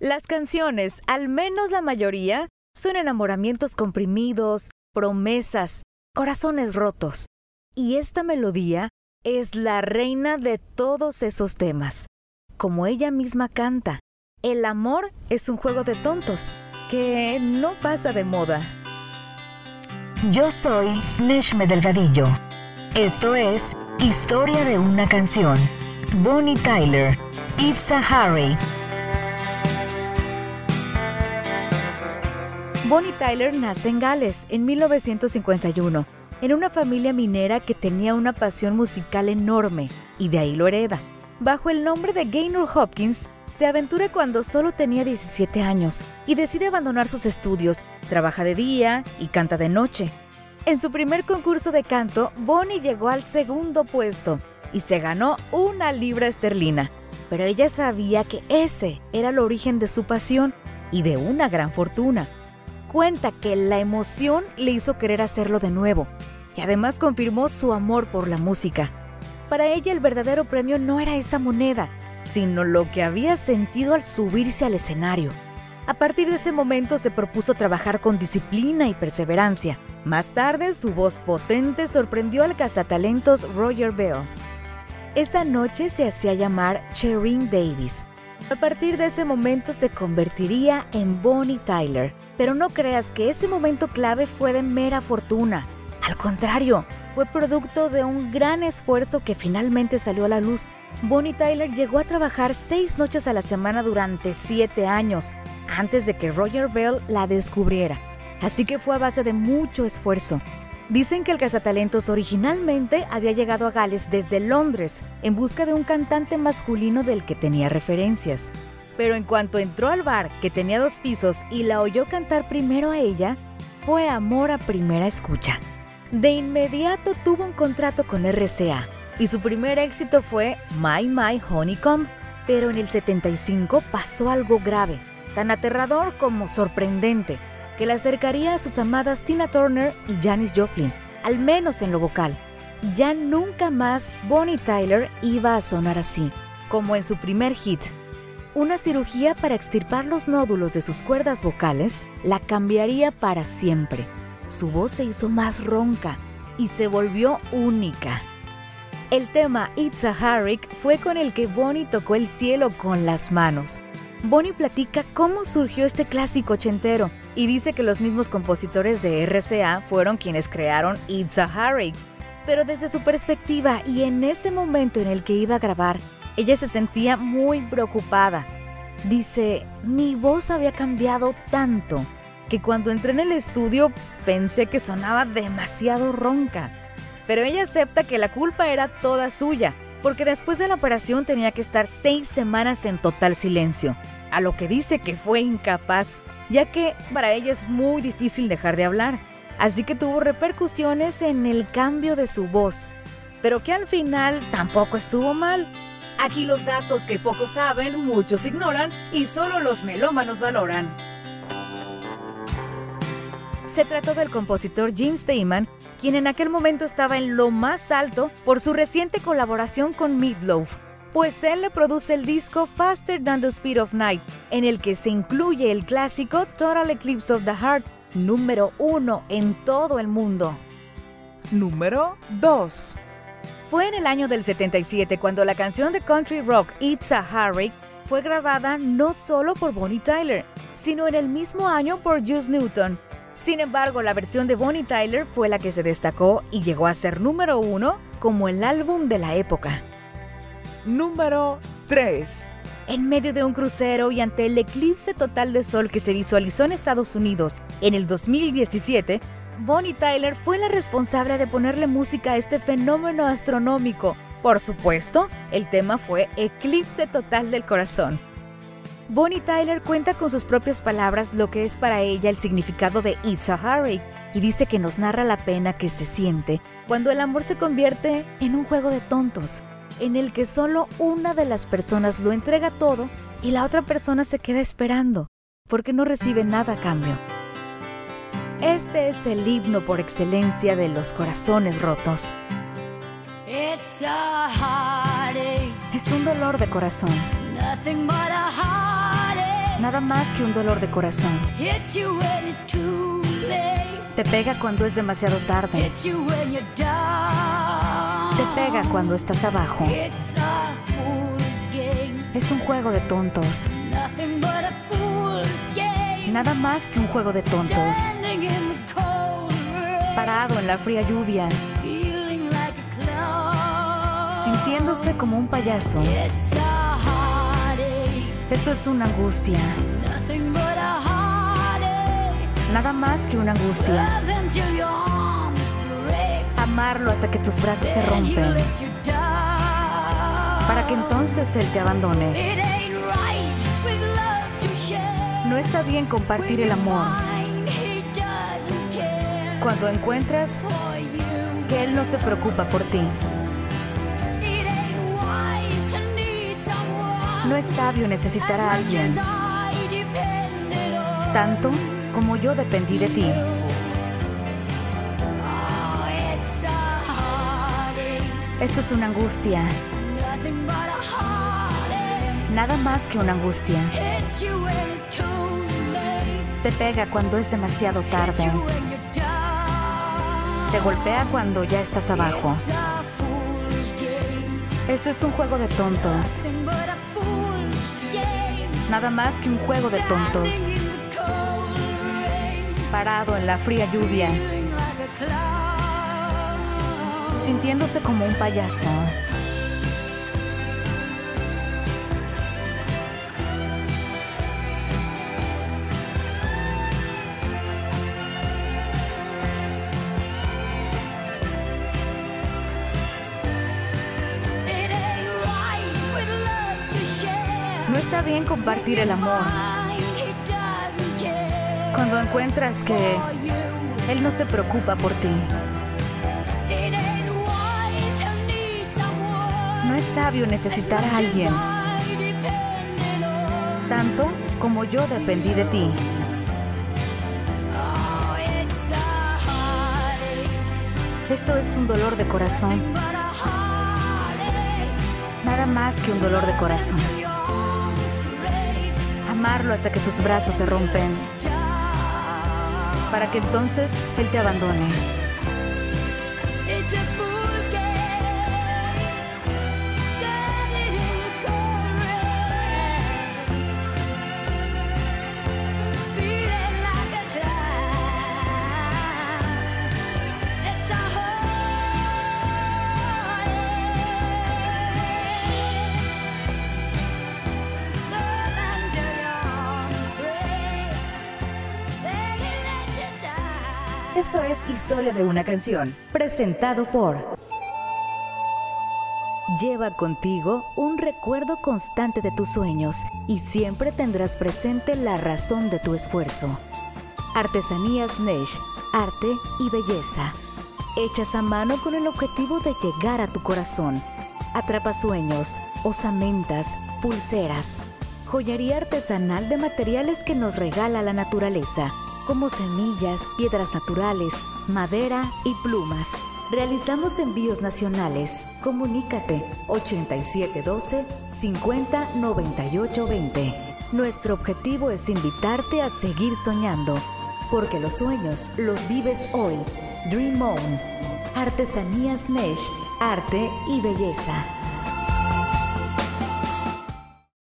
Las canciones, al menos la mayoría, son enamoramientos comprimidos, promesas, corazones rotos. Y esta melodía es la reina de todos esos temas. Como ella misma canta, el amor es un juego de tontos que no pasa de moda. Yo soy Neshme Delgadillo. Esto es Historia de una canción. Bonnie Tyler. It's a Harry. Bonnie Tyler nace en Gales en 1951, en una familia minera que tenía una pasión musical enorme y de ahí lo hereda. Bajo el nombre de Gaynor Hopkins, se aventura cuando solo tenía 17 años y decide abandonar sus estudios, trabaja de día y canta de noche. En su primer concurso de canto, Bonnie llegó al segundo puesto y se ganó una libra esterlina, pero ella sabía que ese era el origen de su pasión y de una gran fortuna. Cuenta que la emoción le hizo querer hacerlo de nuevo y además confirmó su amor por la música. Para ella el verdadero premio no era esa moneda, sino lo que había sentido al subirse al escenario. A partir de ese momento se propuso trabajar con disciplina y perseverancia. Más tarde, su voz potente sorprendió al cazatalentos Roger Bell. Esa noche se hacía llamar Cherine Davis. A partir de ese momento se convertiría en Bonnie Tyler. Pero no creas que ese momento clave fue de mera fortuna. Al contrario, fue producto de un gran esfuerzo que finalmente salió a la luz. Bonnie Tyler llegó a trabajar seis noches a la semana durante siete años, antes de que Roger Bell la descubriera. Así que fue a base de mucho esfuerzo. Dicen que el cazatalentos originalmente había llegado a Gales desde Londres en busca de un cantante masculino del que tenía referencias. Pero en cuanto entró al bar, que tenía dos pisos, y la oyó cantar primero a ella, fue amor a primera escucha. De inmediato tuvo un contrato con RCA y su primer éxito fue My My Honeycomb, pero en el 75 pasó algo grave, tan aterrador como sorprendente, que la acercaría a sus amadas Tina Turner y Janis Joplin, al menos en lo vocal. Ya nunca más Bonnie Tyler iba a sonar así, como en su primer hit. Una cirugía para extirpar los nódulos de sus cuerdas vocales la cambiaría para siempre su voz se hizo más ronca y se volvió única. El tema It's a Hurricane fue con el que Bonnie tocó el cielo con las manos. Bonnie platica cómo surgió este clásico ochentero y dice que los mismos compositores de RCA fueron quienes crearon It's a Hurricane. Pero desde su perspectiva y en ese momento en el que iba a grabar, ella se sentía muy preocupada. Dice, mi voz había cambiado tanto que cuando entré en el estudio pensé que sonaba demasiado ronca. Pero ella acepta que la culpa era toda suya, porque después de la operación tenía que estar seis semanas en total silencio, a lo que dice que fue incapaz, ya que para ella es muy difícil dejar de hablar, así que tuvo repercusiones en el cambio de su voz, pero que al final tampoco estuvo mal. Aquí los datos que pocos saben, muchos ignoran y solo los melómanos valoran. Se trató del compositor Jim Steinman, quien en aquel momento estaba en lo más alto por su reciente colaboración con Meatloaf, pues él le produce el disco Faster Than the Speed of Night, en el que se incluye el clásico Total Eclipse of the Heart, número uno en todo el mundo. Número 2. Fue en el año del 77 cuando la canción de country rock It's a Hurricane fue grabada no solo por Bonnie Tyler, sino en el mismo año por Juice Newton, sin embargo, la versión de Bonnie Tyler fue la que se destacó y llegó a ser número uno como el álbum de la época. Número 3. En medio de un crucero y ante el eclipse total de sol que se visualizó en Estados Unidos en el 2017, Bonnie Tyler fue la responsable de ponerle música a este fenómeno astronómico. Por supuesto, el tema fue Eclipse Total del Corazón. Bonnie Tyler cuenta con sus propias palabras lo que es para ella el significado de It's a Hurry y dice que nos narra la pena que se siente cuando el amor se convierte en un juego de tontos, en el que solo una de las personas lo entrega todo y la otra persona se queda esperando porque no recibe nada a cambio. Este es el himno por excelencia de los corazones rotos. Es un dolor de corazón. Nada más que un dolor de corazón. Te pega cuando es demasiado tarde. Te pega cuando estás abajo. Es un juego de tontos. Nothing but a fool's game. Nada más que un juego de tontos. Parado en la fría lluvia, Feeling like a clown. sintiéndose como un payaso. Esto es una angustia. Nada más que una angustia. Amarlo hasta que tus brazos se rompen. Para que entonces él te abandone. No está bien compartir el amor cuando encuentras que él no se preocupa por ti. No es sabio necesitar a alguien tanto como yo dependí de ti. Oh. Esto es una angustia. Nada más que una angustia. Te pega cuando es demasiado tarde. Te golpea cuando ya estás abajo. Esto es un juego de tontos. Nada más que un juego de tontos. Parado en la fría lluvia, sintiéndose como un payaso. Está bien compartir el amor cuando encuentras que él no se preocupa por ti. No es sabio necesitar a alguien tanto como yo dependí de ti. Esto es un dolor de corazón, nada más que un dolor de corazón. Amarlo hasta que tus brazos se rompen, para que entonces él te abandone. Esto es Historia de una canción, presentado por... Lleva contigo un recuerdo constante de tus sueños y siempre tendrás presente la razón de tu esfuerzo. Artesanías Nesh, arte y belleza. Hechas a mano con el objetivo de llegar a tu corazón. Atrapa sueños, osamentas, pulseras. Joyería artesanal de materiales que nos regala la naturaleza, como semillas, piedras naturales, madera y plumas. Realizamos envíos nacionales. Comunícate 8712 509820. Nuestro objetivo es invitarte a seguir soñando, porque los sueños los vives hoy. Dream On. Artesanías Nesh, arte y belleza.